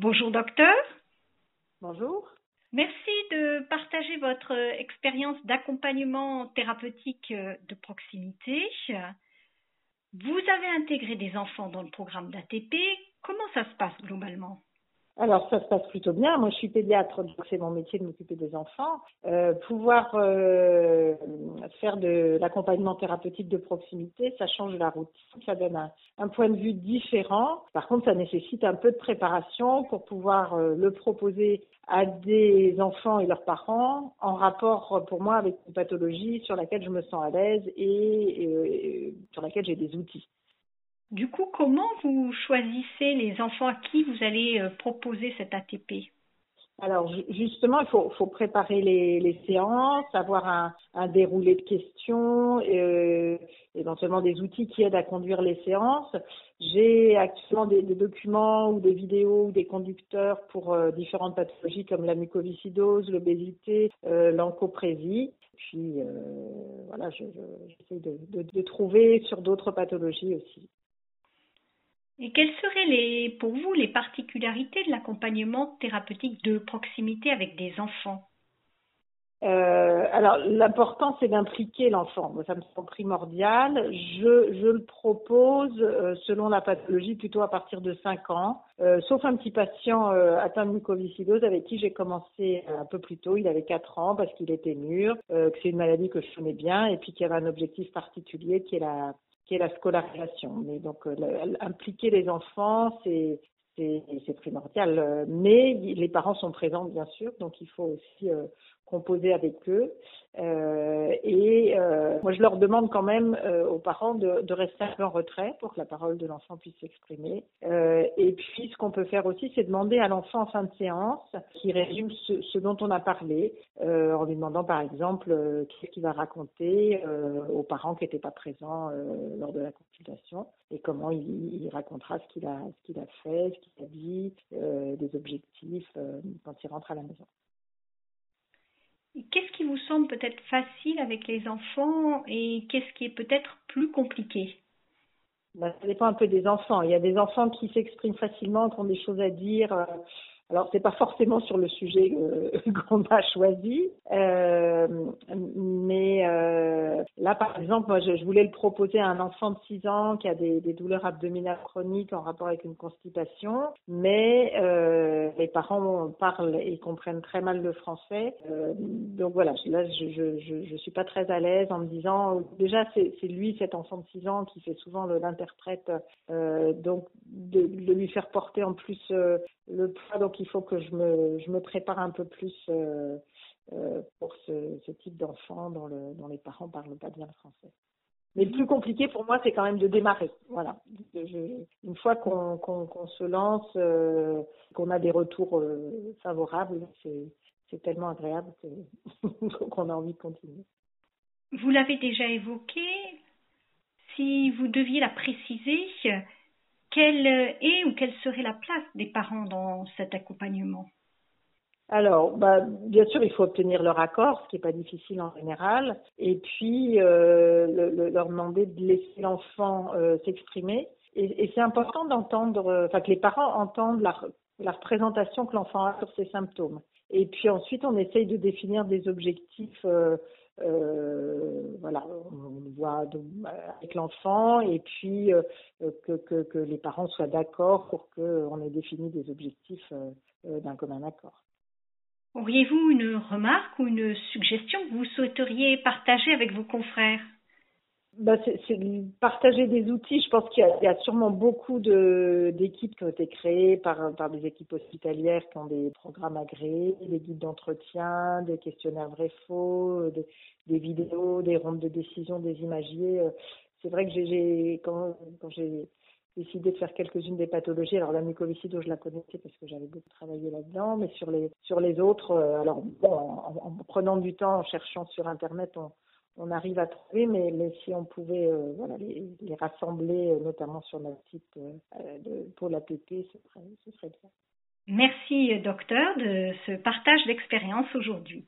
Bonjour docteur. Bonjour. Merci de partager votre expérience d'accompagnement thérapeutique de proximité. Vous avez intégré des enfants dans le programme d'ATP. Comment ça se passe globalement? Alors ça se passe plutôt bien. Moi je suis pédiatre, donc c'est mon métier de m'occuper des enfants. Euh, pouvoir euh, faire de l'accompagnement thérapeutique de proximité, ça change la routine, ça donne un, point de vue différent. Par contre, ça nécessite un peu de préparation pour pouvoir euh, le proposer à des enfants et leurs parents en rapport pour moi avec une pathologie sur laquelle je me sens à l'aise et sur laquelle j'ai des outils. Du coup, comment vous choisissez les enfants à qui vous allez euh, proposer cet ATP alors justement, il faut, préparer les, séances, avoir un, déroulé de questions, euh, éventuellement des outils qui aident à conduire les séances. J'ai actuellement des, documents ou des vidéos ou des conducteurs pour euh, différentes pathologies comme la mucoviscidose, l'obésité, euh, l'encoprésie. Puis euh, voilà, j'essaie je, de, de, de trouver sur d'autres pathologies aussi. Et quelles seraient les, pour vous les particularités de l'accompagnement thérapeutique de proximité avec des enfants? Euh, alors, l'important, c'est d'impliquer l'enfant. Ça me semble primordial. Je, je le propose, euh, selon la pathologie, plutôt à partir de 5 ans, euh, sauf un petit patient atteint de mucoviscidose avec qui j'ai commencé un peu plus tôt. Il avait 4 ans parce qu'il était mûr, que c'est une maladie que je connais bien et puis qu'il y avait un objectif particulier qui est la qui est la scolarisation. Mais donc, impliquer les enfants, c'est c'est primordial. Mais les parents sont présents, bien sûr, donc il faut aussi euh, composer avec eux. Euh, et euh, moi, je leur demande quand même aux parents de, rester un peu en retrait pour que la parole de l'enfant puisse s'exprimer. Et puis, ce qu'on peut faire aussi, c'est demander à l'enfant en fin de séance qui résume ce, dont on a parlé, en lui demandant par exemple qu'est-ce qu'il va raconter aux parents qui n'étaient pas présents lors de la consultation et comment il, racontera ce qu'il a, ce a fait, dit, des objectifs quand il rentre à la maison. Qu'est-ce qui vous semble peut-être facile avec les enfants et qu'est-ce qui est peut-être plus compliqué? Ben, Ça dépend un peu des enfants. Il y a des enfants qui s'expriment facilement, qui ont des choses à dire, euh, alors, c'est pas forcément sur le sujet euh, qu'on a choisi, euh, mais euh, là, par exemple, moi, je, voulais le proposer à un enfant de 6 ans qui a des, douleurs abdominales chroniques en rapport avec une constipation, mais euh, les parents parlent et comprennent très mal le français. Euh, donc voilà, là, je, je, je, suis pas très à l'aise en me disant, déjà, c'est lui, cet enfant de 6 ans, qui fait souvent l'interprète, euh, donc de, de, lui faire porter en plus le poids. Donc il faut que je me, je me prépare un peu plus euh, euh, pour ce, type d'enfant dont, le, dont les parents parlent pas bien le français. Mais le plus compliqué pour moi, c'est quand même de démarrer. Voilà. Une fois qu'on qu qu se lance, euh, qu'on a des retours favorables, c'est tellement agréable qu'on a envie de continuer. Vous l'avez déjà évoqué. Si vous deviez la préciser, quelle est ou quelle serait la place des parents dans cet accompagnement? Alors, bah, bien sûr, il faut obtenir leur accord, ce qui n'est pas difficile en général, et puis euh, le, le, leur demander de laisser l'enfant euh, s'exprimer. Et, c'est important d'entendre, enfin que les parents entendent la, la représentation que l'enfant a sur ses symptômes. Et puis ensuite, on essaye de définir des objectifs euh, euh, voilà, on voit avec l'enfant et puis euh, que, les parents soient d'accord pour qu'on ait défini des objectifs euh, d'un commun accord. Auriez-vous une remarque ou une suggestion que vous souhaiteriez partager avec vos confrères? Bah, c'est partager des outils. Je pense qu'il y, a sûrement beaucoup d'équipes qui ont été créées par, par des équipes hospitalières qui ont des programmes agréés, des guides d'entretien, des questionnaires vrais-faux, des, des, vidéos, des rondes de décision, des imagiers. C'est vrai que j'ai quand, j'ai décidé de faire quelques-unes des pathologies. Alors la mucoviscidose, je la connaissais parce que j'avais beaucoup travaillé là-dedans, mais sur les sur les autres, euh, alors en, en, prenant du temps, en cherchant sur internet, on on arrive à trouver, mais, si on pouvait euh, voilà, les, les, rassembler, euh, notamment sur notre site euh, pour l'APP, ce serait, ce serait bien. Merci, docteur, de ce partage d'expérience aujourd'hui.